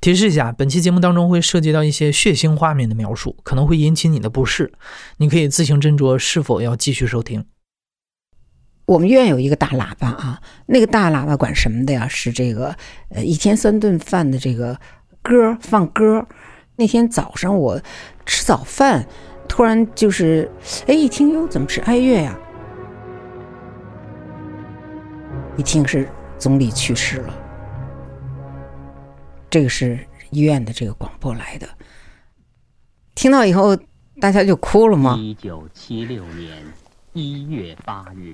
提示一下，本期节目当中会涉及到一些血腥画面的描述，可能会引起你的不适，你可以自行斟酌是否要继续收听。我们院有一个大喇叭啊，那个大喇叭管什么的呀？是这个呃一天三顿饭的这个歌放歌。那天早上我吃早饭，突然就是哎一听哟怎么是哀乐呀？一听是总理去世了。这个是医院的这个广播来的，听到以后大家就哭了吗？一九七六年一月八日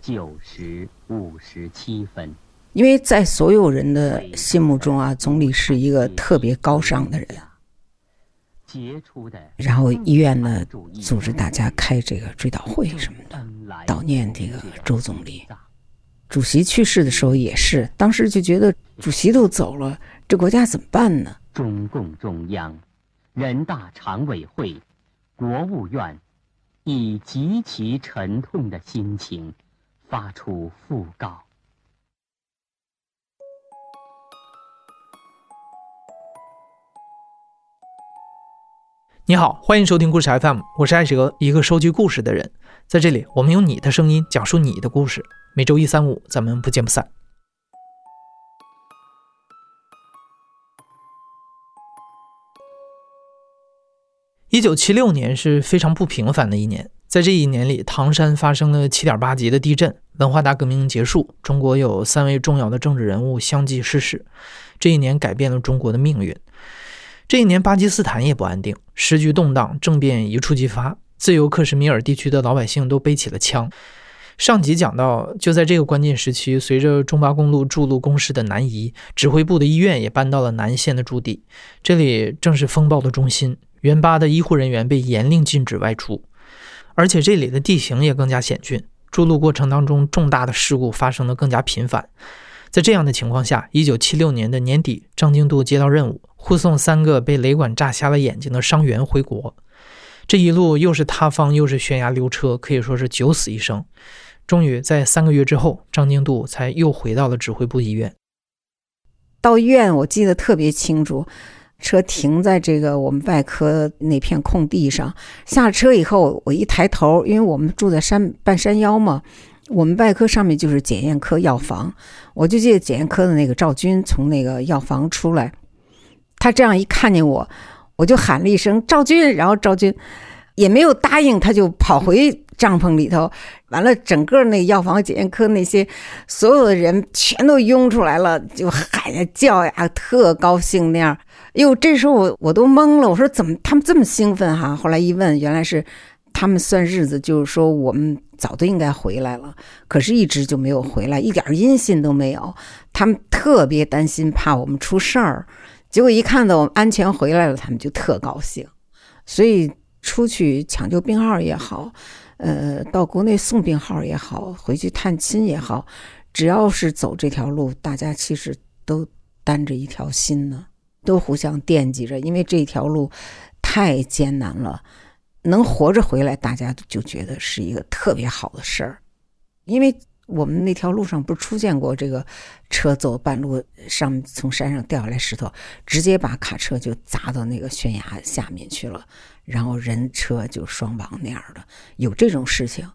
九时五十七分，因为在所有人的心目中啊，总理是一个特别高尚的人啊。杰出的，然后医院呢组织大家开这个追悼会什么的，悼念这个周总理。主席去世的时候也是，当时就觉得主席都走了。这国家怎么办呢？中共中央、人大常委会、国务院以极其沉痛的心情发出讣告。你好，欢迎收听故事 FM，我是艾哲，一个收集故事的人。在这里，我们用你的声音讲述你的故事。每周一、三、五，咱们不见不散。一九七六年是非常不平凡的一年，在这一年里，唐山发生了七点八级的地震，文化大革命结束，中国有三位重要的政治人物相继逝世。这一年改变了中国的命运。这一年，巴基斯坦也不安定，时局动荡，政变一触即发，自由克什米尔地区的老百姓都背起了枪。上集讲到，就在这个关键时期，随着中巴公路筑路工事的南移，指挥部的医院也搬到了南线的驻地，这里正是风暴的中心。援巴的医护人员被严令禁止外出，而且这里的地形也更加险峻。筑路过程当中，重大的事故发生的更加频繁。在这样的情况下，一九七六年的年底，张经度接到任务，护送三个被雷管炸瞎了眼睛的伤员回国。这一路又是塌方又是悬崖溜车，可以说是九死一生。终于在三个月之后，张经度才又回到了指挥部医院。到医院，我记得特别清楚。车停在这个我们外科那片空地上，下车以后，我一抬头，因为我们住在山半山腰嘛，我们外科上面就是检验科药房，我就记得检验科的那个赵军从那个药房出来，他这样一看见我，我就喊了一声赵军，然后赵军也没有答应，他就跑回帐篷里头，完了，整个那药房检验科那些所有的人全都涌出来了，就喊呀叫呀，特高兴那样。哟，这时候我我都懵了，我说怎么他们这么兴奋哈？后来一问，原来是他们算日子，就是说我们早都应该回来了，可是一直就没有回来，一点音信都没有。他们特别担心，怕我们出事儿。结果一看到我们安全回来了，他们就特高兴。所以出去抢救病号也好，呃，到国内送病号也好，回去探亲也好，只要是走这条路，大家其实都担着一条心呢。都互相惦记着，因为这条路太艰难了，能活着回来，大家就觉得是一个特别好的事儿。因为我们那条路上不是出现过这个车走半路上从山上掉下来石头，直接把卡车就砸到那个悬崖下面去了，然后人车就双亡那样的，有这种事情。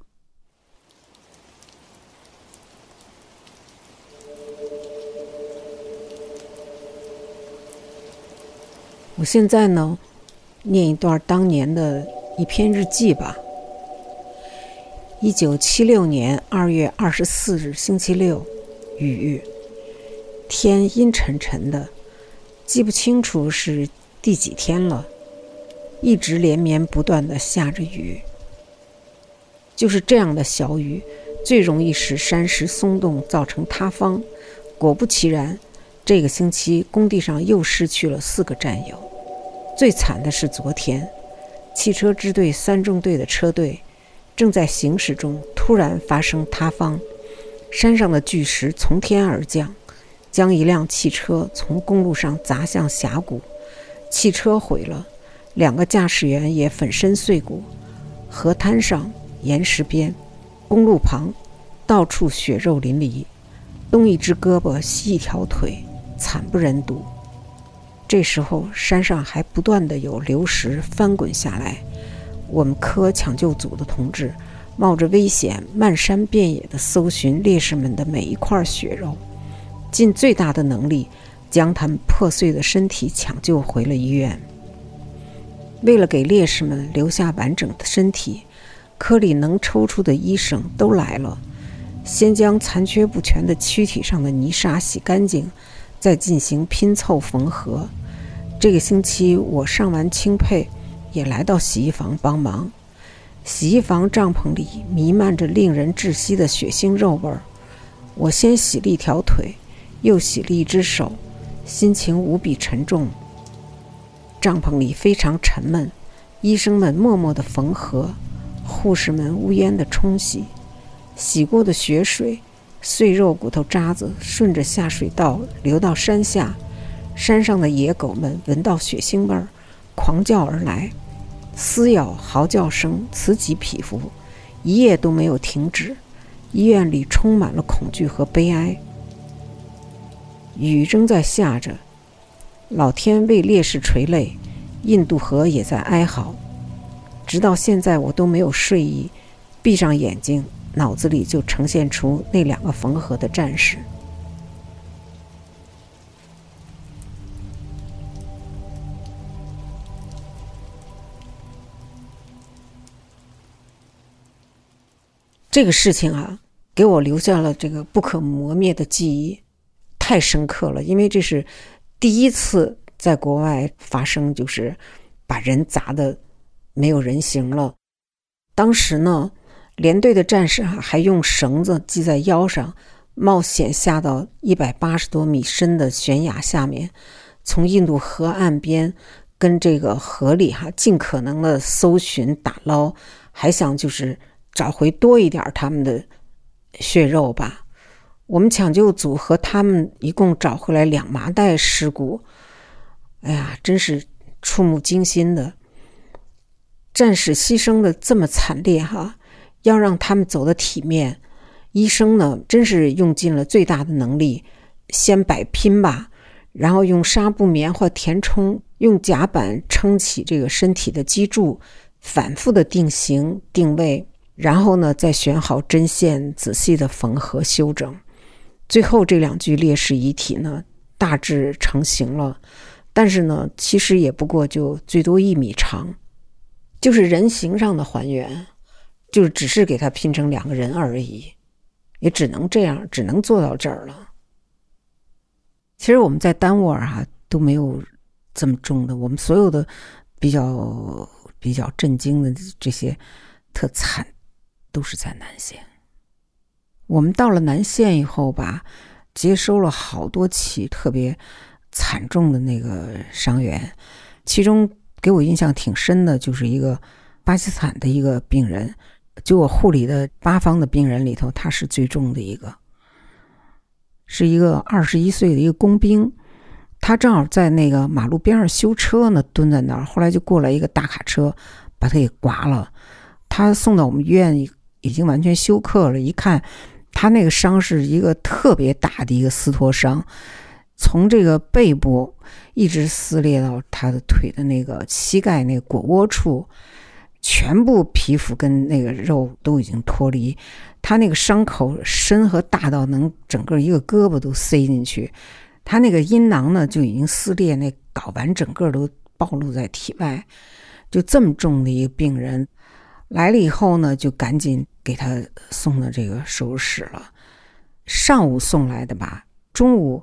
我现在呢，念一段当年的一篇日记吧。一九七六年二月二十四日星期六，雨，天阴沉沉的，记不清楚是第几天了，一直连绵不断的下着雨。就是这样的小雨，最容易使山石松动，造成塌方。果不其然，这个星期工地上又失去了四个战友。最惨的是昨天，汽车支队三中队的车队正在行驶中，突然发生塌方，山上的巨石从天而降，将一辆汽车从公路上砸向峡谷，汽车毁了，两个驾驶员也粉身碎骨。河滩上、岩石边、公路旁，到处血肉淋漓，东一只胳膊，西一条腿，惨不忍睹。这时候山上还不断的有流石翻滚下来，我们科抢救组的同志冒着危险，漫山遍野的搜寻烈士们的每一块血肉，尽最大的能力将他们破碎的身体抢救回了医院。为了给烈士们留下完整的身体，科里能抽出的医生都来了，先将残缺不全的躯体上的泥沙洗干净。再进行拼凑缝合。这个星期我上完清配，也来到洗衣房帮忙。洗衣房帐篷里弥漫着令人窒息的血腥肉味儿。我先洗了一条腿，又洗了一只手，心情无比沉重。帐篷里非常沉闷，医生们默默地缝合，护士们无烟地冲洗，洗过的血水。碎肉骨头渣子顺着下水道流到山下，山上的野狗们闻到血腥味儿，狂叫而来，撕咬、嚎叫声此起彼伏，一夜都没有停止。医院里充满了恐惧和悲哀。雨正在下着，老天为烈士垂泪，印度河也在哀嚎。直到现在，我都没有睡意，闭上眼睛。脑子里就呈现出那两个缝合的战士。这个事情啊，给我留下了这个不可磨灭的记忆，太深刻了。因为这是第一次在国外发生，就是把人砸的没有人形了。当时呢。连队的战士哈还用绳子系在腰上，冒险下到一百八十多米深的悬崖下面，从印度河岸边跟这个河里哈尽可能的搜寻打捞，还想就是找回多一点他们的血肉吧。我们抢救组和他们一共找回来两麻袋尸骨，哎呀，真是触目惊心的。战士牺牲的这么惨烈哈。要让他们走得体面，医生呢，真是用尽了最大的能力，先摆拼吧，然后用纱布、棉花填充，用夹板撑起这个身体的脊柱，反复的定型定位，然后呢，再选好针线，仔细的缝合修整，最后这两具烈士遗体呢，大致成型了，但是呢，其实也不过就最多一米长，就是人形上的还原。就只是给他拼成两个人而已，也只能这样，只能做到这儿了。其实我们在丹沃尔哈都没有这么重的，我们所有的比较比较震惊的这些特惨，都是在南线。我们到了南线以后吧，接收了好多起特别惨重的那个伤员，其中给我印象挺深的，就是一个巴基斯坦的一个病人。就我护理的八方的病人里头，他是最重的一个，是一个二十一岁的一个工兵，他正好在那个马路边上修车呢，蹲在那儿。后来就过来一个大卡车，把他给刮了。他送到我们医院，已经完全休克了。一看，他那个伤是一个特别大的一个撕脱伤，从这个背部一直撕裂到他的腿的那个膝盖那个腘窝处。全部皮肤跟那个肉都已经脱离，他那个伤口深和大到能整个一个胳膊都塞进去，他那个阴囊呢就已经撕裂，那睾丸整个都暴露在体外，就这么重的一个病人来了以后呢，就赶紧给他送到这个手术室了。上午送来的吧，中午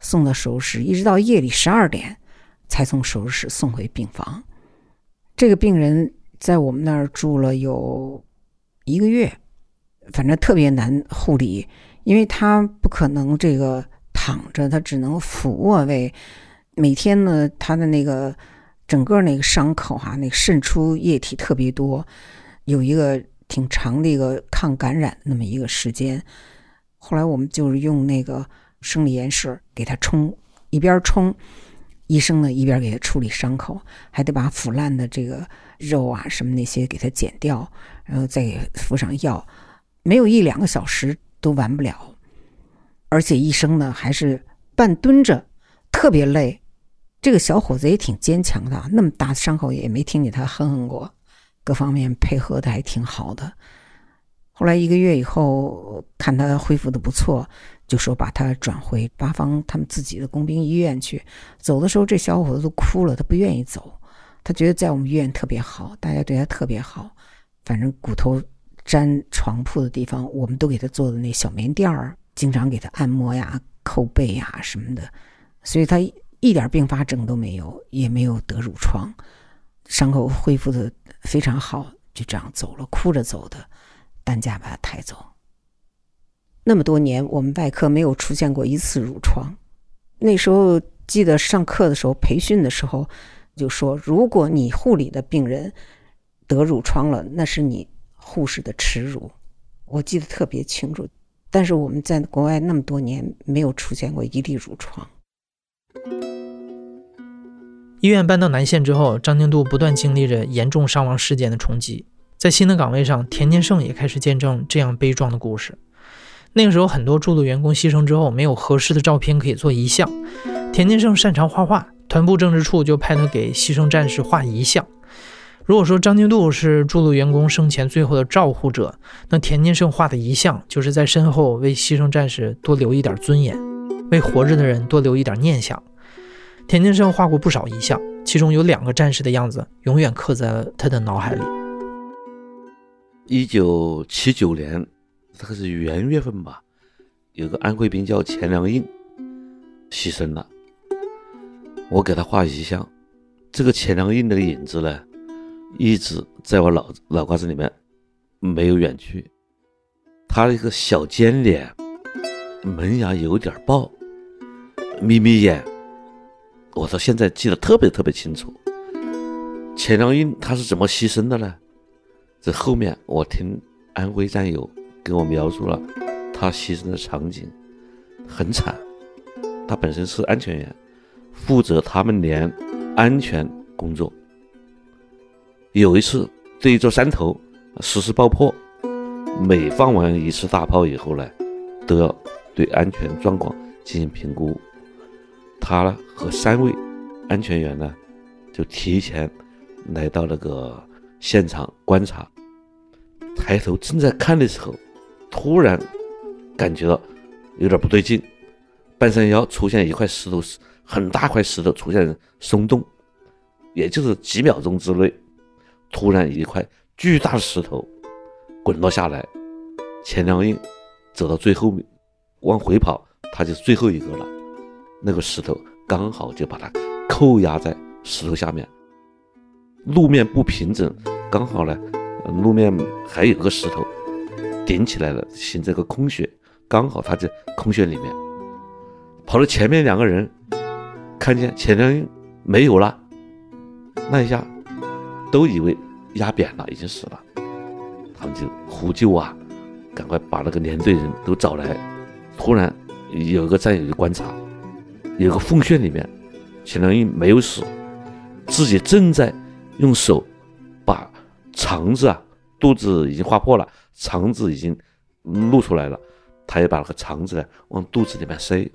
送到手术室，一直到夜里十二点才从手术室送回病房。这个病人。在我们那儿住了有一个月，反正特别难护理，因为他不可能这个躺着，他只能俯卧位。每天呢，他的那个整个那个伤口哈，那渗出液体特别多，有一个挺长的一个抗感染那么一个时间。后来我们就是用那个生理盐水给他冲，一边冲，医生呢一边给他处理伤口，还得把腐烂的这个。肉啊，什么那些给它剪掉，然后再给敷上药，没有一两个小时都完不了。而且医生呢还是半蹲着，特别累。这个小伙子也挺坚强的，那么大的伤口也没听见他哼哼过，各方面配合的还挺好的。后来一个月以后，看他恢复的不错，就说把他转回八方他们自己的工兵医院去。走的时候，这小伙子都哭了，他不愿意走，他觉得在我们医院特别好，大家对他特别好。反正骨头粘床铺的地方，我们都给他做的那小棉垫儿，经常给他按摩呀、扣背呀什么的，所以他一点并发症都没有，也没有得褥疮，伤口恢复的非常好，就这样走了，哭着走的。担架把他抬走。那么多年，我们外科没有出现过一次褥疮。那时候记得上课的时候，培训的时候就说：如果你护理的病人得褥疮了，那是你护士的耻辱。我记得特别清楚。但是我们在国外那么多年，没有出现过一例褥疮。医院搬到南县之后，张宁度不断经历着严重伤亡事件的冲击。在新的岗位上，田建胜也开始见证这样悲壮的故事。那个时候，很多驻路员工牺牲之后，没有合适的照片可以做遗像。田金胜擅长画画，团部政治处就派他给牺牲战士画遗像。如果说张金度是驻路员工生前最后的照护者，那田金胜画的遗像，就是在身后为牺牲战士多留一点尊严，为活着的人多留一点念想。田金胜画过不少遗像，其中有两个战士的样子，永远刻在了他的脑海里。一九七九年，这个是元月份吧，有个安徽兵叫钱良印，牺牲了。我给他画遗像，这个钱良印的影子呢，一直在我脑脑瓜子里面没有远去。他一个小尖脸，门牙有点爆，眯眯眼，我到现在记得特别特别清楚。钱良印他是怎么牺牲的呢？这后面我听安徽战友给我描述了他牺牲的场景，很惨。他本身是安全员，负责他们连安全工作。有一次对一座山头实施爆破，每放完一次大炮以后呢，都要对安全状况进行评估。他呢和三位安全员呢，就提前来到那个。现场观察，抬头正在看的时候，突然感觉到有点不对劲，半山腰出现一块石头，很大块石头出现松动，也就是几秒钟之内，突然一块巨大的石头滚落下来，钱良印走到最后面往回跑，他就是最后一个了，那个石头刚好就把他扣压在石头下面。路面不平整，刚好呢，路面还有个石头顶起来了，形成个空穴，刚好他在空穴里面。跑到前面两个人看见钱良印没有了，那一下都以为压扁了，已经死了，他们就呼救啊，赶快把那个连队人都找来。突然有一个战友就观察，有个缝穴里面，钱良印没有死，自己正在。用手把肠子啊，肚子已经划破了，肠子已经露出来了，他也把那个肠子呢往肚子里面塞，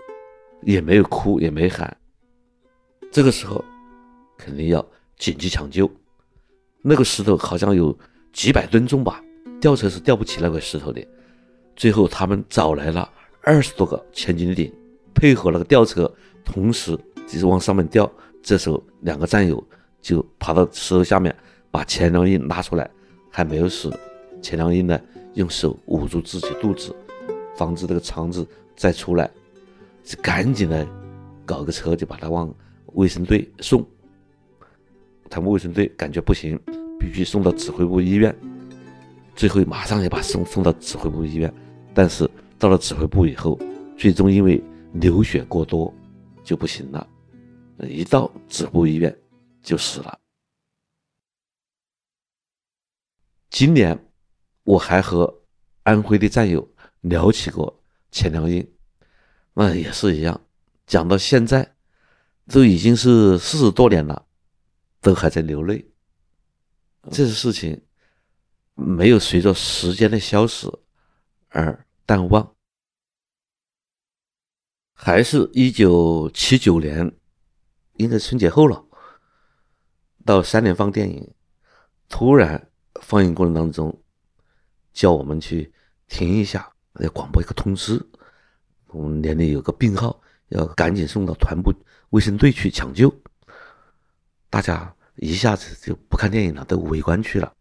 也没有哭，也没喊。这个时候肯定要紧急抢救。那个石头好像有几百吨重吧，吊车是吊不起那块石头的。最后他们找来了二十多个千斤顶，配合那个吊车，同时就是往上面吊。这时候两个战友。就爬到石头下面，把钱良印拉出来，还没有死。钱良英呢，用手捂住自己肚子，防止这个肠子再出来，就赶紧的搞个车，就把他往卫生队送。他们卫生队感觉不行，必须送到指挥部医院。最后马上也把送送到指挥部医院，但是到了指挥部以后，最终因为流血过多就不行了。一到指挥部医院。就死了。今年我还和安徽的战友聊起过钱良印，那也是一样，讲到现在都已经是四十多年了，都还在流泪。这些事情没有随着时间的消逝而淡忘。还是一九七九年应该春节后了，到三联放电影，突然放映过程当中，叫我们去停一下，要广播一个通知，我们连里有个病号，要赶紧送到团部卫生队去抢救。大家一下子就不看电影了，都围观去了。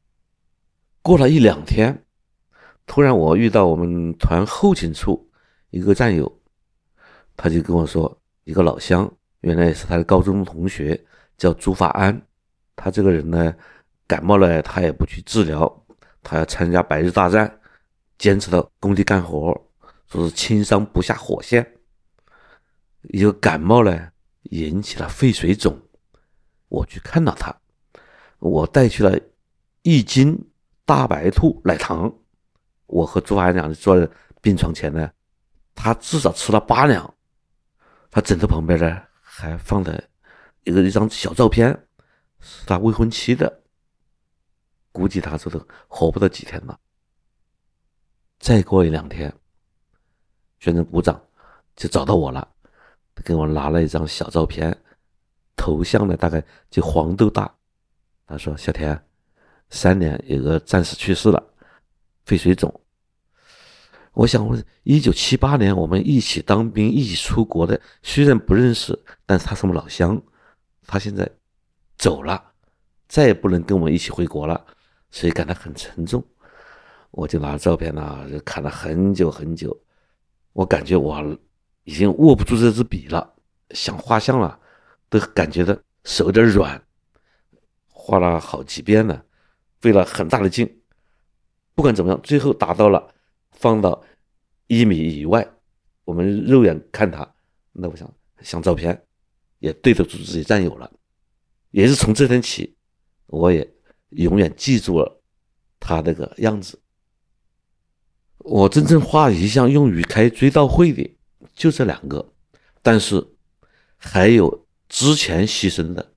过了一两天，突然我遇到我们团后勤处一个战友，他就跟我说，一个老乡。原来是他的高中同学，叫朱法安。他这个人呢，感冒了他也不去治疗，他要参加百日大战，坚持到工地干活，说是轻伤不下火线。一个感冒呢，引起了肺水肿。我去看了他，我带去了一斤大白兔奶糖。我和朱法安两坐在病床前呢，他至少吃了八两。他枕头旁边呢。还放了一个一张小照片，是他未婚妻的。估计他这都活不到几天了。再过一两天，宣传股长就找到我了，给我拿了一张小照片，头像呢大概就黄豆大。他说：“小田，三年有个战士去世了，肺水肿。”我想问，一九七八年我们一起当兵、一起出国的，虽然不认识，但是他是我们老乡。他现在走了，再也不能跟我们一起回国了，所以感到很沉重。我就拿照片呢，就看了很久很久。我感觉我已经握不住这支笔了，想画像了，都感觉到手有点软。画了好几遍了，费了很大的劲。不管怎么样，最后达到了。放到一米以外，我们肉眼看它，那我想像照片，也对得住自己战友了。也是从这天起，我也永远记住了他那个样子。我真正画遗像用于开追悼会的就这两个，但是还有之前牺牲的，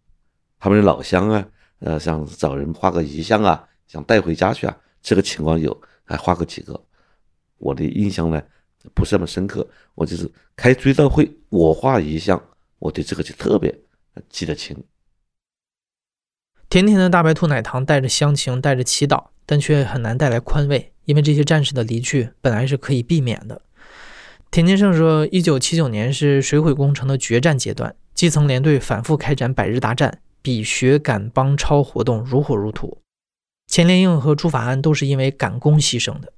他们的老乡啊，呃，想找人画个遗像啊，想带回家去啊，这个情况有，还画过几个。我的印象呢不是那么深刻，我就是开追悼会，我画遗像，我对这个就特别记得清。甜甜的大白兔奶糖带着乡情，带着祈祷，但却很难带来宽慰，因为这些战士的离去本来是可以避免的。田金胜说，一九七九年是水毁工程的决战阶段，基层连队反复开展百日大战，比学赶帮超活动如火如荼。钱连英和朱法安都是因为赶工牺牲的。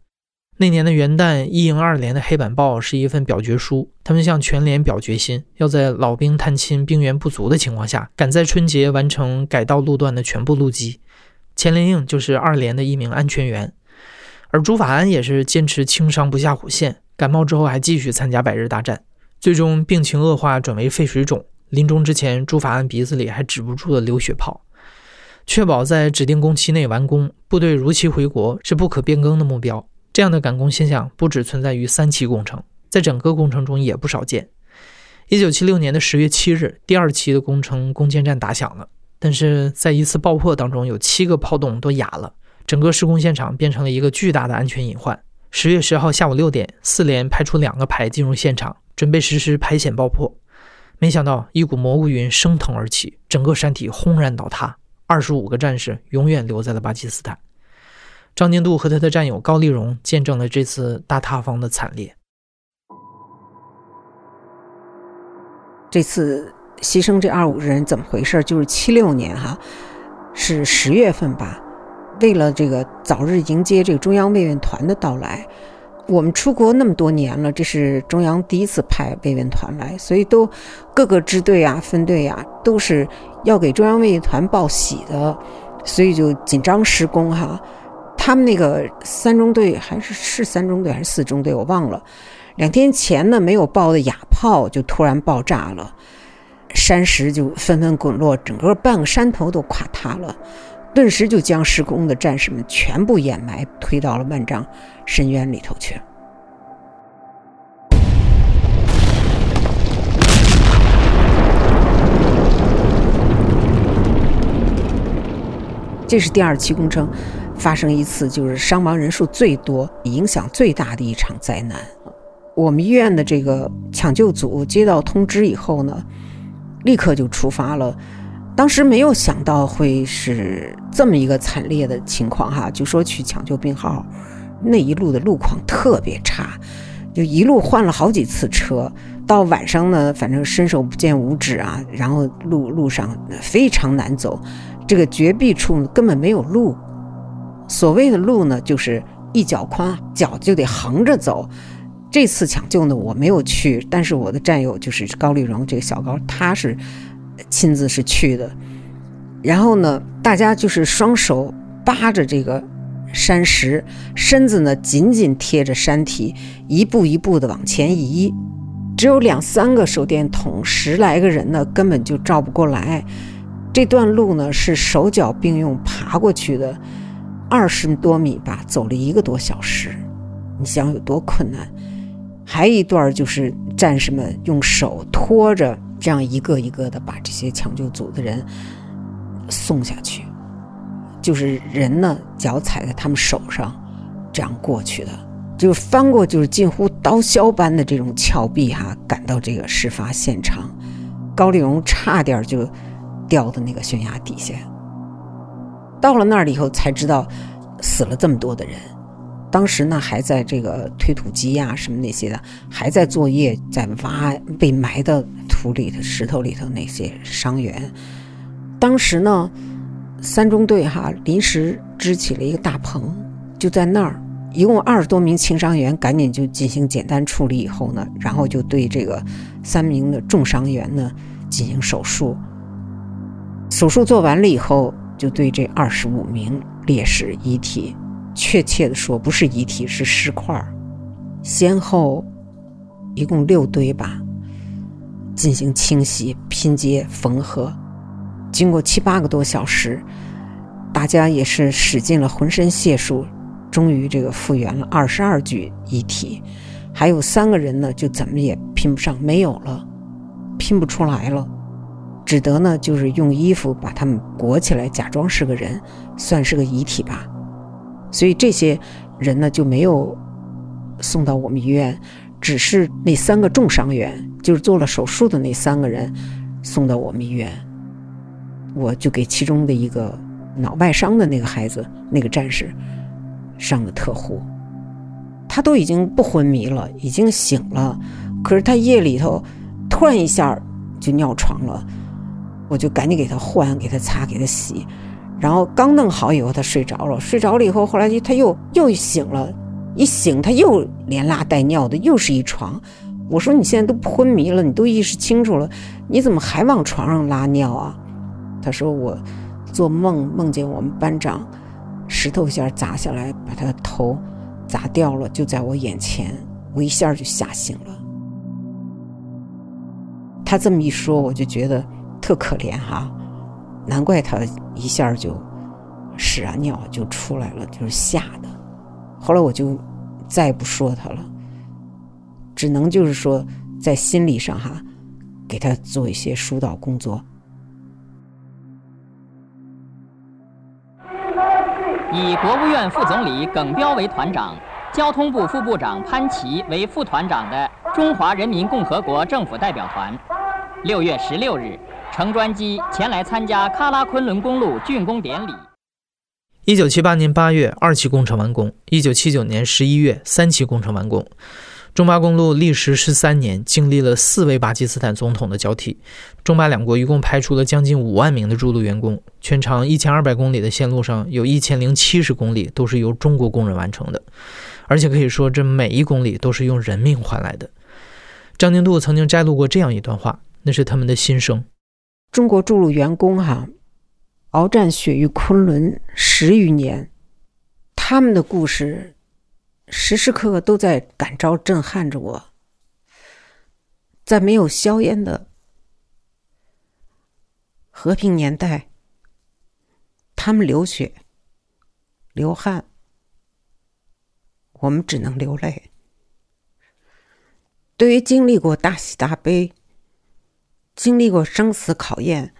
那年的元旦，一营二连的黑板报是一份表决书，他们向全连表决心，要在老兵探亲、兵员不足的情况下，赶在春节完成改道路段的全部路基。钱连应就是二连的一名安全员，而朱法安也是坚持轻伤不下火线，感冒之后还继续参加百日大战，最终病情恶化，转为肺水肿。临终之前，朱法安鼻子里还止不住的流血泡。确保在指定工期内完工，部队如期回国是不可变更的目标。这样的赶工现象不只存在于三期工程，在整个工程中也不少见。一九七六年的十月七日，第二期的工程攻坚战打响了，但是在一次爆破当中，有七个炮洞都哑了，整个施工现场变成了一个巨大的安全隐患。十月十号下午六点，四连派出两个排进入现场，准备实施排险爆破，没想到一股蘑菇云升腾而起，整个山体轰然倒塌，二十五个战士永远留在了巴基斯坦。张宁度和他的战友高丽荣见证了这次大塌方的惨烈。这次牺牲这二五人怎么回事？就是七六年哈，是十月份吧。为了这个早日迎接这个中央慰问团的到来，我们出国那么多年了，这是中央第一次派慰问团来，所以都各个支队啊、分队啊，都是要给中央慰问团报喜的，所以就紧张施工哈。他们那个三中队还是是三中队还是四中队，我忘了。两天前呢，没有爆的哑炮就突然爆炸了，山石就纷纷滚落，整个半个山头都垮塌了，顿时就将施工的战士们全部掩埋，推到了万丈深渊里头去。这是第二期工程。发生一次就是伤亡人数最多、影响最大的一场灾难。我们医院的这个抢救组接到通知以后呢，立刻就出发了。当时没有想到会是这么一个惨烈的情况哈，就说去抢救病号，那一路的路况特别差，就一路换了好几次车。到晚上呢，反正伸手不见五指啊，然后路路上非常难走，这个绝壁处根本没有路。所谓的路呢，就是一脚宽，脚就得横着走。这次抢救呢，我没有去，但是我的战友就是高丽荣这个小高，他是。亲自是去的，然后呢，大家就是双手扒着这个山石，身子呢紧紧贴着山体，一步一步的往前移。只有两三个手电筒，十来个人呢根本就照不过来。这段路呢是手脚并用爬过去的，二十多米吧，走了一个多小时，你想有多困难？还一段就是战士们用手托着。这样一个一个的把这些抢救组的人送下去，就是人呢脚踩在他们手上，这样过去的，就翻过就是近乎刀削般的这种峭壁哈，赶到这个事发现场，高丽荣差点就掉到那个悬崖底下。到了那儿以后才知道死了这么多的人。当时呢，还在这个推土机呀，什么那些的，还在作业，在挖被埋的土里头、石头里头那些伤员。当时呢，三中队哈临时支起了一个大棚，就在那儿，一共二十多名轻伤员，赶紧就进行简单处理以后呢，然后就对这个三名的重伤员呢进行手术。手术做完了以后，就对这二十五名烈士遗体。确切的说，不是遗体，是尸块先后一共六堆吧，进行清洗、拼接、缝合。经过七八个多小时，大家也是使尽了浑身解数，终于这个复原了二十二具遗体。还有三个人呢，就怎么也拼不上，没有了，拼不出来了，只得呢就是用衣服把他们裹起来，假装是个人，算是个遗体吧。所以这些人呢就没有送到我们医院，只是那三个重伤员，就是做了手术的那三个人送到我们医院。我就给其中的一个脑外伤的那个孩子，那个战士上的特护。他都已经不昏迷了，已经醒了，可是他夜里头突然一下就尿床了，我就赶紧给他换，给他擦，给他洗。然后刚弄好以后，他睡着了。睡着了以后，后来他又又醒了，一醒他又连拉带尿的，又是一床。我说：“你现在都昏迷了，你都意识清楚了，你怎么还往床上拉尿啊？”他说：“我做梦梦见我们班长石头一下砸下来，把他的头砸掉了，就在我眼前，我一下就吓醒了。”他这么一说，我就觉得特可怜哈。难怪他一下就屎啊尿就出来了，就是吓的。后来我就再也不说他了，只能就是说在心理上哈，给他做一些疏导工作。以国务院副总理耿彪为团长，交通部副部长潘奇为副团长的中华人民共和国政府代表团，六月十六日。乘专机前来参加喀拉昆仑公路竣工典礼。一九七八年八月，二期工程完工；一九七九年十一月，三期工程完工。中巴公路历时十三年，经历了四位巴基斯坦总统的交替。中巴两国一共派出了将近五万名的筑路员工。全长一千二百公里的线路上，有一千零七十公里都是由中国工人完成的，而且可以说，这每一公里都是用人命换来的。张宁度曾经摘录过这样一段话，那是他们的心声。中国筑路员工哈，鏖战雪域昆仑十余年，他们的故事时时刻刻都在感召震撼着我。在没有硝烟的和平年代，他们流血、流汗，我们只能流泪。对于经历过大喜大悲。经历过生死考验，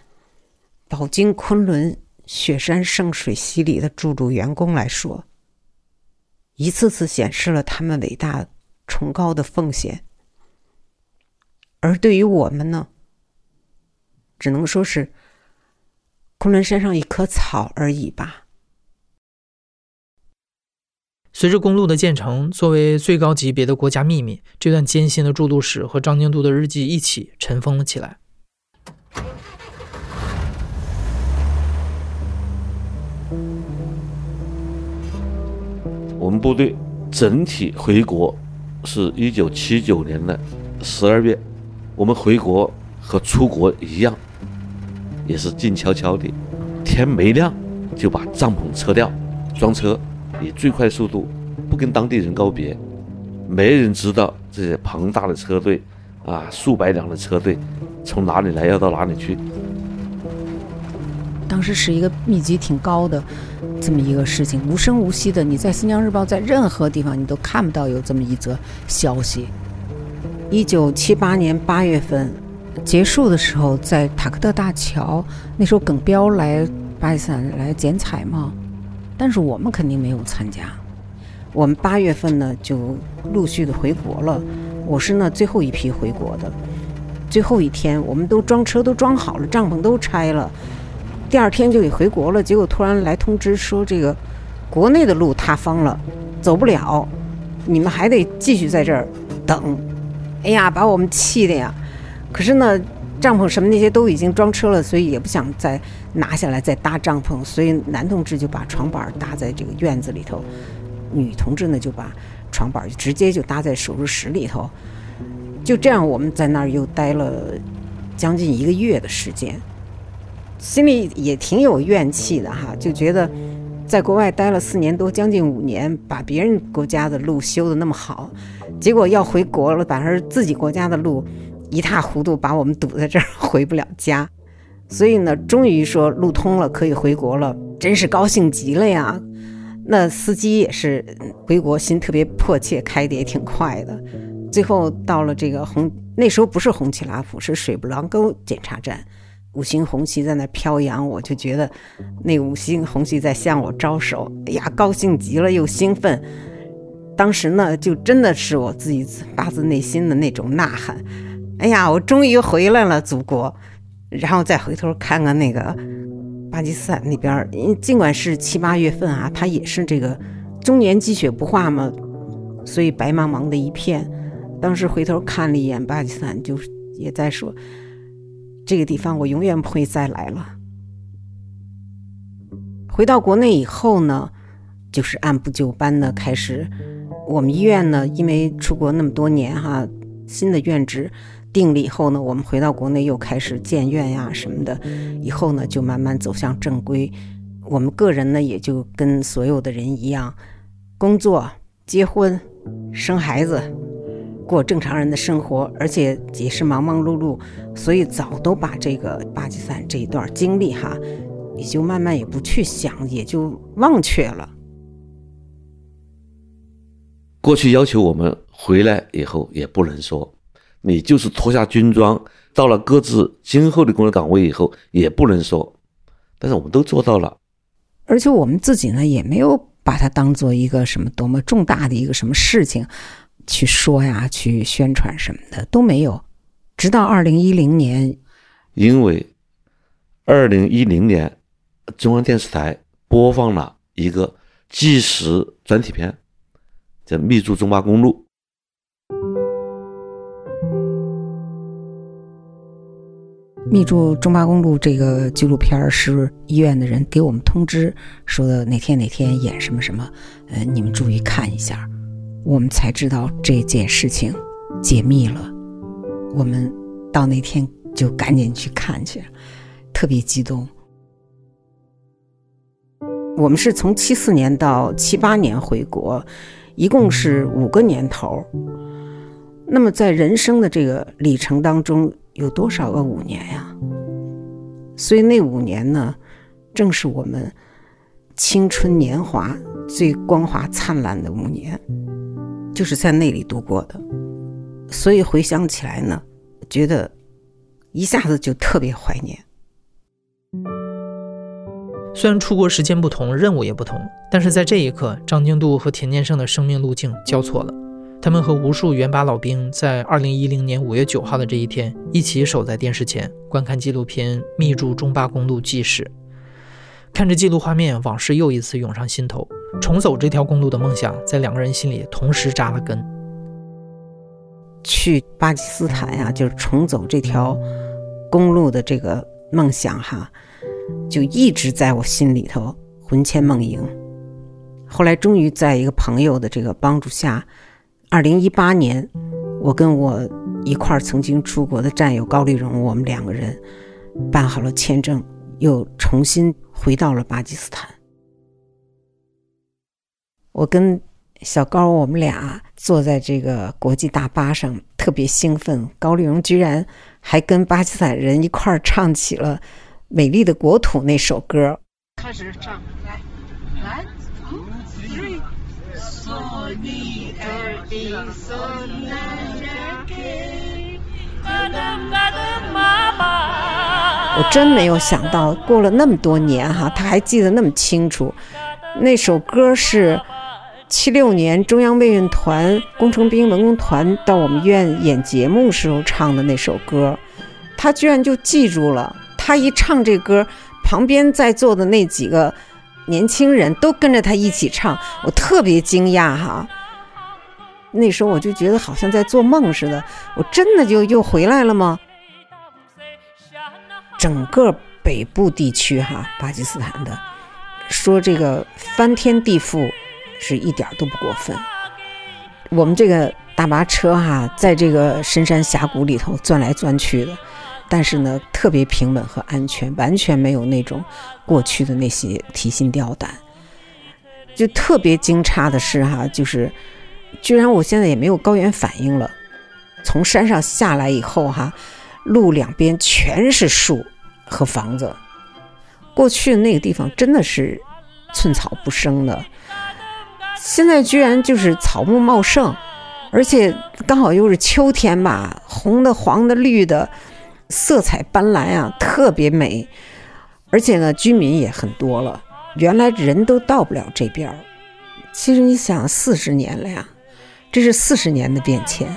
饱经昆仑雪山圣水洗礼的驻驻员工来说，一次次显示了他们伟大崇高的奉献。而对于我们呢，只能说是昆仑山上一棵草而已吧。随着公路的建成，作为最高级别的国家秘密，这段艰辛的筑路史和张经度的日记一起尘封了起来。部队整体回国是一九七九年的十二月，我们回国和出国一样，也是静悄悄的，天没亮就把帐篷撤掉，装车。以最快速度，不跟当地人告别，没人知道这些庞大的车队，啊，数百辆的车队，从哪里来要到哪里去。当时是一个密集挺高的这么一个事情，无声无息的，你在《新疆日报》在任何地方你都看不到有这么一则消息。一九七八年八月份结束的时候，在塔克特大桥，那时候耿彪来巴基斯坦来剪彩嘛。但是我们肯定没有参加。我们八月份呢就陆续的回国了。我是呢最后一批回国的。最后一天，我们都装车都装好了，帐篷都拆了。第二天就得回国了。结果突然来通知说，这个国内的路塌方了，走不了，你们还得继续在这儿等。哎呀，把我们气的呀！可是呢。帐篷什么那些都已经装车了，所以也不想再拿下来再搭帐篷，所以男同志就把床板搭在这个院子里头，女同志呢就把床板直接就搭在手术室里头，就这样我们在那儿又待了将近一个月的时间，心里也挺有怨气的哈，就觉得在国外待了四年多，将近五年，把别人国家的路修的那么好，结果要回国了，反而自己国家的路。一塌糊涂，把我们堵在这儿，回不了家。所以呢，终于说路通了，可以回国了，真是高兴极了呀。那司机也是回国心特别迫切，开的也挺快的。最后到了这个红，那时候不是红旗拉普，是水布朗沟检查站，五星红旗在那飘扬，我就觉得那五星红旗在向我招手，哎呀，高兴极了，又兴奋。当时呢，就真的是我自己发自内心的那种呐喊。哎呀，我终于回来了，祖国！然后再回头看看那个巴基斯坦那边，尽管是七八月份啊，它也是这个终年积雪不化嘛，所以白茫茫的一片。当时回头看了一眼巴基斯坦，就也在说，这个地方我永远不会再来了。回到国内以后呢，就是按部就班的开始。我们医院呢，因为出国那么多年哈，新的院址。定了以后呢，我们回到国内又开始建院呀什么的，以后呢就慢慢走向正规。我们个人呢也就跟所有的人一样，工作、结婚、生孩子，过正常人的生活，而且也是忙忙碌碌，所以早都把这个巴基斯坦这一段经历哈，也就慢慢也不去想，也就忘却了。过去要求我们回来以后也不能说。你就是脱下军装，到了各自今后的工作岗位以后，也不能说，但是我们都做到了，而且我们自己呢，也没有把它当做一个什么多么重大的一个什么事情去说呀，去宣传什么的都没有。直到二零一零年，因为二零一零年中央电视台播放了一个纪实专题片，叫《密筑中巴公路》。密筑中巴公路这个纪录片是医院的人给我们通知说的哪天哪天演什么什么，呃，你们注意看一下，我们才知道这件事情解密了。我们到那天就赶紧去看去，特别激动。我们是从七四年到七八年回国，一共是五个年头。那么在人生的这个里程当中。有多少个五年呀？所以那五年呢，正是我们青春年华最光华灿烂的五年，就是在那里度过的。所以回想起来呢，觉得一下子就特别怀念。虽然出国时间不同，任务也不同，但是在这一刻，张京度和田建胜的生命路径交错了。他们和无数援巴老兵在2010年5月9号的这一天一起守在电视前，观看纪录片《密筑中巴公路纪实》。看着记录画面，往事又一次涌上心头。重走这条公路的梦想，在两个人心里同时扎了根。去巴基斯坦呀，就是重走这条公路的这个梦想哈，就一直在我心里头魂牵梦萦。后来终于在一个朋友的这个帮助下，二零一八年，我跟我一块儿曾经出国的战友高丽荣，我们两个人办好了签证，又重新回到了巴基斯坦。我跟小高，我们俩坐在这个国际大巴上，特别兴奋。高丽荣居然还跟巴基斯坦人一块儿唱起了《美丽的国土》那首歌。开始唱，来，来，three，我真没有想到，过了那么多年哈，他还记得那么清楚。那首歌是。七六年，中央卫运团工程兵文工团到我们院演节目时候唱的那首歌，他居然就记住了。他一唱这歌，旁边在座的那几个年轻人都跟着他一起唱，我特别惊讶哈。那时候我就觉得好像在做梦似的，我真的就又回来了吗？整个北部地区哈，巴基斯坦的说这个翻天地覆。是一点都不过分。我们这个大巴车哈，在这个深山峡谷里头钻来钻去的，但是呢，特别平稳和安全，完全没有那种过去的那些提心吊胆。就特别惊诧的是哈，就是居然我现在也没有高原反应了。从山上下来以后哈，路两边全是树和房子，过去那个地方真的是寸草不生的。现在居然就是草木茂盛，而且刚好又是秋天吧，红的、黄的、绿的，色彩斑斓啊，特别美。而且呢，居民也很多了，原来人都到不了这边儿。其实你想，四十年了呀，这是四十年的变迁。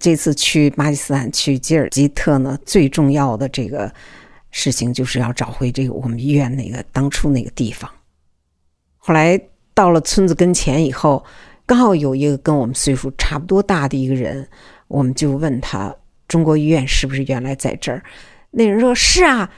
这次去巴基斯坦，去吉尔吉特呢，最重要的这个事情就是要找回这个我们医院那个当初那个地方。后来到了村子跟前以后，刚好有一个跟我们岁数差不多大的一个人，我们就问他：“中国医院是不是原来在这儿？”那人说：“是啊。”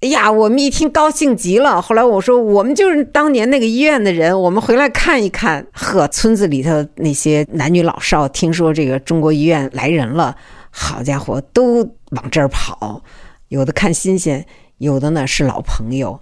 哎呀，我们一听高兴极了。后来我说，我们就是当年那个医院的人，我们回来看一看。呵，村子里头那些男女老少，听说这个中国医院来人了，好家伙，都往这儿跑。有的看新鲜，有的呢是老朋友。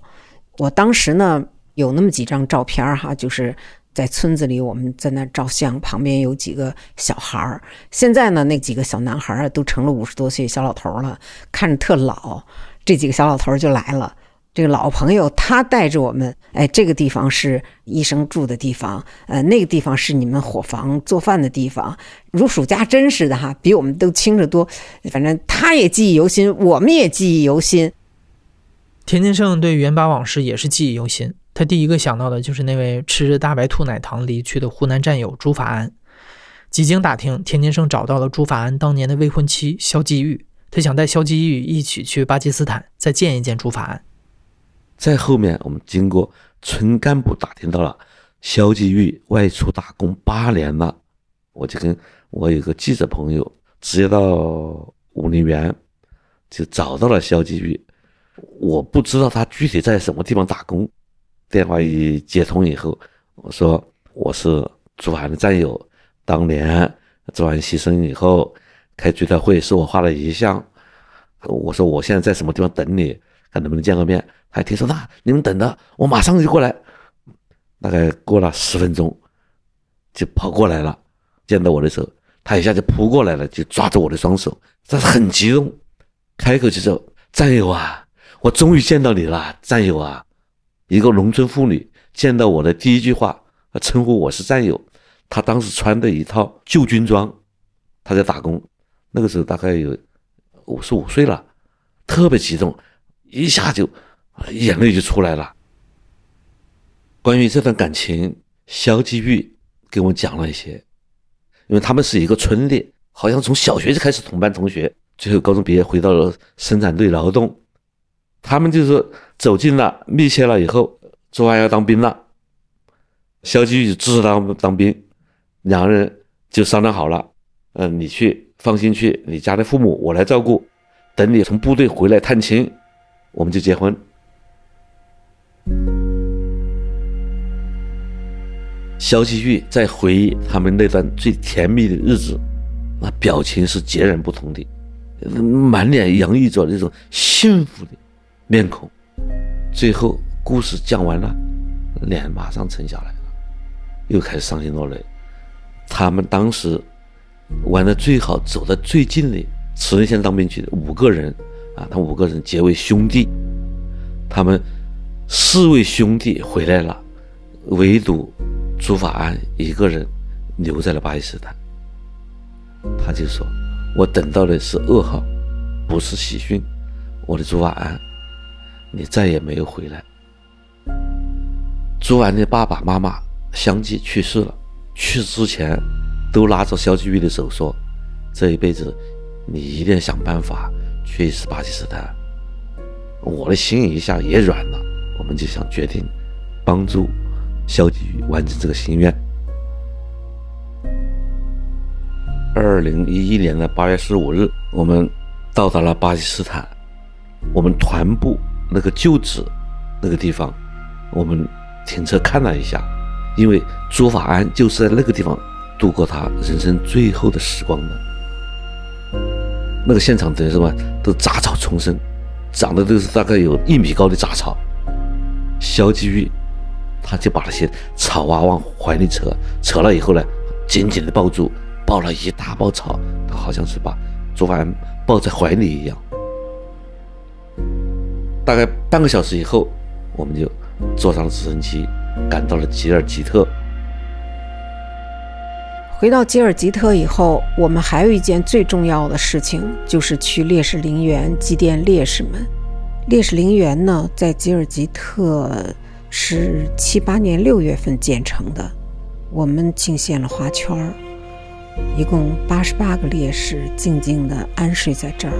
我当时呢有那么几张照片哈，就是在村子里我们在那照相，旁边有几个小孩儿。现在呢那几个小男孩儿都成了五十多岁小老头了，看着特老。这几个小老头就来了，这个老朋友他带着我们，哎，这个地方是医生住的地方，呃，那个地方是你们伙房做饭的地方，如数家珍似的哈，比我们都清着多。反正他也记忆犹新，我们也记忆犹新。田金胜对元巴往事也是记忆犹新，他第一个想到的就是那位吃着大白兔奶糖离去的湖南战友朱法安。几经打听，田金胜找到了朱法安当年的未婚妻肖继玉。他想带肖继玉一起去巴基斯坦，再见一见朱法安。在后面，我们经过村干部打听到了，肖继玉外出打工八年了。我就跟我有个记者朋友直接到武陵源，就找到了肖继玉。我不知道他具体在什么地方打工。电话一接通以后，我说我是朱法安的战友，当年朱海牺牲以后。开追悼会是我画的遗像，我说我现在在什么地方等你，看能不能见个面。他听说那你们等着，我马上就过来。大概过了十分钟，就跑过来了。见到我的时候，他一下就扑过来了，就抓着我的双手，他很激动，开口就说：“战友啊，我终于见到你了，战友啊！”一个农村妇女见到我的第一句话，称呼我是战友。她当时穿的一套旧军装，她在打工。那个时候大概有五十五岁了，特别激动，一下就眼泪就出来了。关于这段感情，肖继玉给我讲了一些，因为他们是一个村的，好像从小学就开始同班同学，最后高中毕业回到了生产队劳动。他们就是走近了、密切了以后，朱安要当兵了，肖继玉支持他们当兵，两个人就商量好了，嗯，你去，放心去，你家的父母我来照顾，等你从部队回来探亲，我们就结婚。肖继玉在回忆他们那段最甜蜜的日子，那表情是截然不同的，满脸洋溢着那种幸福的面孔。最后故事讲完了，脸马上沉下来了，又开始伤心落泪。他们当时玩的最好、走的最近的，慈仁县当兵去的五个人啊，他五个人结为兄弟，他们四位兄弟回来了，唯独。朱法安一个人留在了巴基斯坦，他就说：“我等到的是噩耗，不是喜讯。我的朱法安，你再也没有回来。”朱安的爸爸妈妈相继去世了，去世之前都拉着肖继玉的手说：“这一辈子你一定要想办法去一次巴基斯坦。”我的心一下也软了，我们就想决定帮助。肖继玉完成这个心愿。二零一一年的八月十五日，我们到达了巴基斯坦。我们团部那个旧址那个地方，我们停车看了一下，因为朱法安就是在那个地方度过他人生最后的时光的。那个现场等于什么？都杂草丛生，长得都是大概有一米高的杂草。肖继玉。他就把那些草啊往怀里扯，扯了以后呢，紧紧的抱住，抱了一大包草，他好像是把朱凡抱在怀里一样。大概半个小时以后，我们就坐上了直升机，赶到了吉尔吉特。回到吉尔吉特以后，我们还有一件最重要的事情，就是去烈士陵园祭奠烈士们。烈士陵园呢，在吉尔吉特。是七八年六月份建成的，我们敬献了花圈儿，一共八十八个烈士静静地安睡在这儿。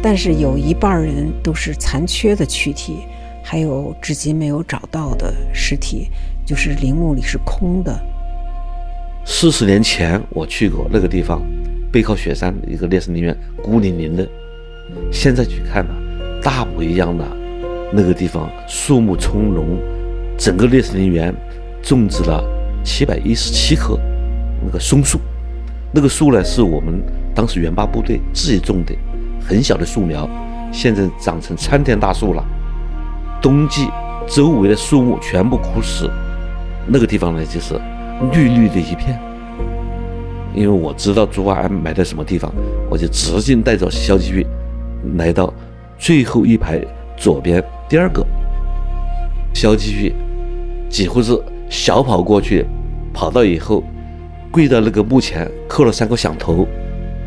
但是有一半人都是残缺的躯体，还有至今没有找到的尸体，就是陵墓里是空的。四十年前我去过那个地方，背靠雪山一个烈士陵园，孤零零的。现在去看呢，大不一样了。那个地方树木葱茏，整个烈士陵园种植了七百一十七棵那个松树。那个树呢，是我们当时援巴部队自己种的，很小的树苗，现在长成参天大树了。冬季周围的树木全部枯死，那个地方呢，就是绿绿的一片。因为我知道朱华安埋在什么地方，我就直接带着肖继玉来到最后一排左边。第二个，肖继玉几乎是小跑过去，跑到以后，跪到那个墓前磕了三个响头，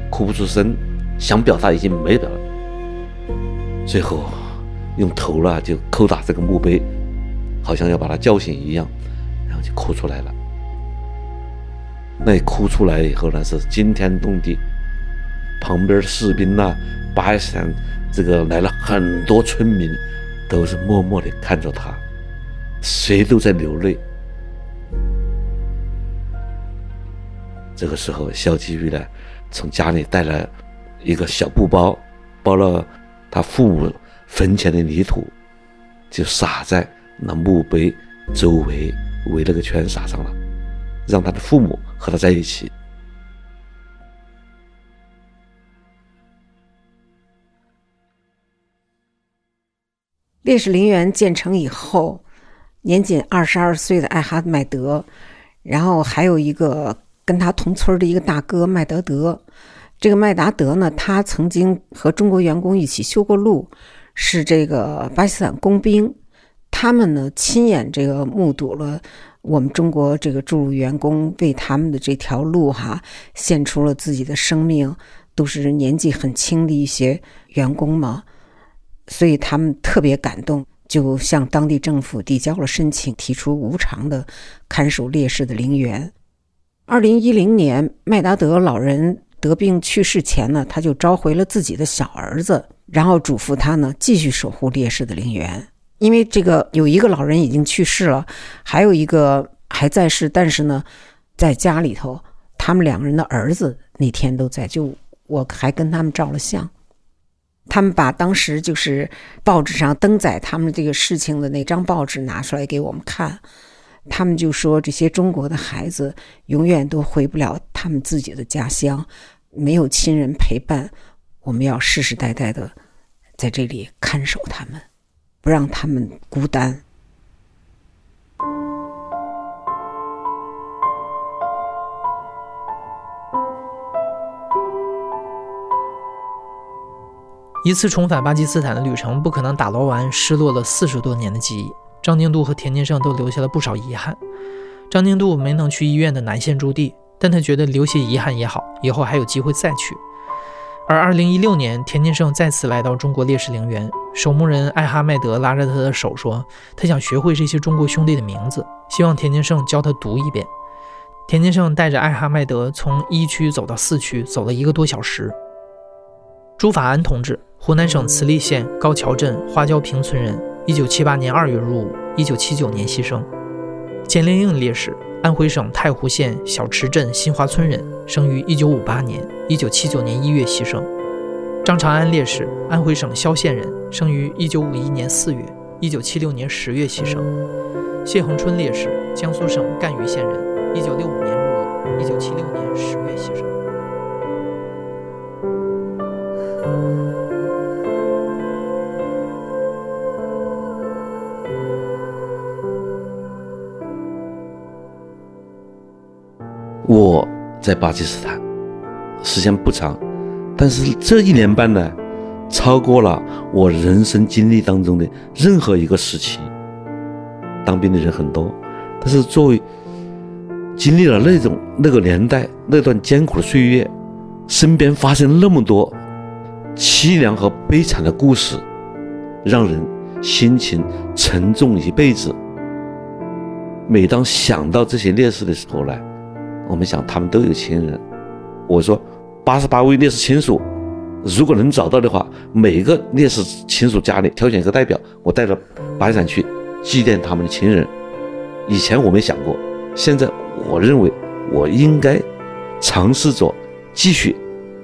哭不出声，想表达已经没表了。最后用头呢就叩打这个墓碑，好像要把他叫醒一样，然后就哭出来了。那哭出来以后呢，是惊天动地，旁边士兵呐，巴基斯坦这个来了很多村民。都是默默地看着他，谁都在流泪。这个时候，肖继玉呢，从家里带了一个小布包，包了他父母坟前的泥土，就撒在那墓碑周围，围了个圈撒上了，让他的父母和他在一起。烈士陵园建成以后，年仅二十二岁的艾哈迈德，然后还有一个跟他同村的一个大哥麦德德。这个麦达德呢，他曾经和中国员工一起修过路，是这个巴基斯坦工兵。他们呢，亲眼这个目睹了我们中国这个驻鲁员工为他们的这条路哈献出了自己的生命，都是年纪很轻的一些员工嘛。所以他们特别感动，就向当地政府递交了申请，提出无偿的看守烈士的陵园。二零一零年，麦达德老人得病去世前呢，他就召回了自己的小儿子，然后嘱咐他呢继续守护烈士的陵园。因为这个有一个老人已经去世了，还有一个还在世，但是呢，在家里头，他们两个人的儿子那天都在，就我还跟他们照了相。他们把当时就是报纸上登载他们这个事情的那张报纸拿出来给我们看，他们就说这些中国的孩子永远都回不了他们自己的家乡，没有亲人陪伴，我们要世世代代的在这里看守他们。不让他们孤单。一次重返巴基斯坦的旅程不可能打捞完失落了四十多年的记忆。张宁度和田金胜都留下了不少遗憾。张宁度没能去医院的南线驻地，但他觉得留些遗憾也好，以后还有机会再去。而二零一六年，田金胜再次来到中国烈士陵园，守墓人艾哈迈德拉着他的手说：“他想学会这些中国兄弟的名字，希望田金胜教他读一遍。”田金胜带着艾哈迈德从一区走到四区，走了一个多小时。朱法安同志，湖南省慈利县高桥镇花椒坪村人，一九七八年二月入伍，一九七九年牺牲。简连应烈士。安徽省太湖县小池镇新华村人，生于1958年，1979年1月牺牲。张长安烈士，安徽省萧县人，生于1951年4月，1976年10月牺牲。谢洪春烈士，江苏省赣榆县人，1965年入伍，197。我在巴基斯坦时间不长，但是这一年半呢，超过了我人生经历当中的任何一个时期。当兵的人很多，但是作为经历了那种那个年代那段艰苦的岁月，身边发生那么多凄凉和悲惨的故事，让人心情沉重一辈子。每当想到这些烈士的时候呢，我们想，他们都有亲人。我说，八十八位烈士亲属，如果能找到的话，每个烈士亲属家里挑选一个代表，我带着巴基斯坦去祭奠他们的亲人。以前我没想过，现在我认为我应该尝试着继续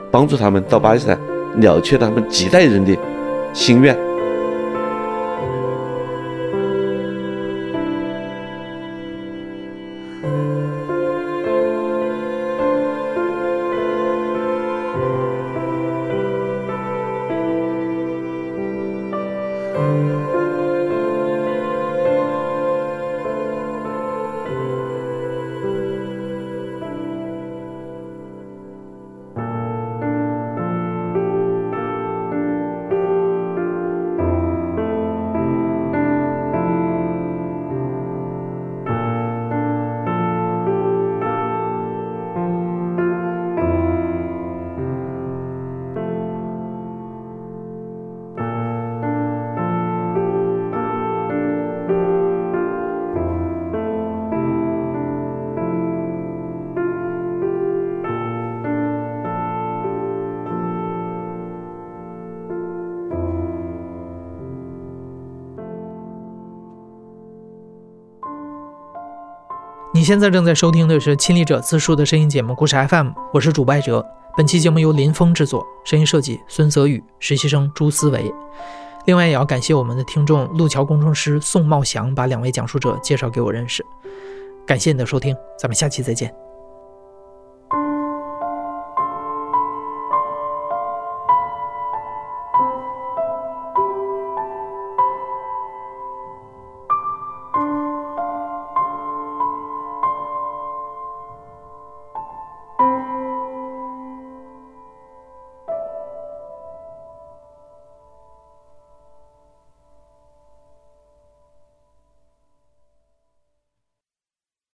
帮助他们到巴基斯坦了却他们几代人的心愿。你现在正在收听的是亲历者自述的声音节目《故事 FM》，我是主播艾哲。本期节目由林峰制作，声音设计孙泽宇，实习生朱思维。另外，也要感谢我们的听众路桥工程师宋茂祥，把两位讲述者介绍给我认识。感谢你的收听，咱们下期再见。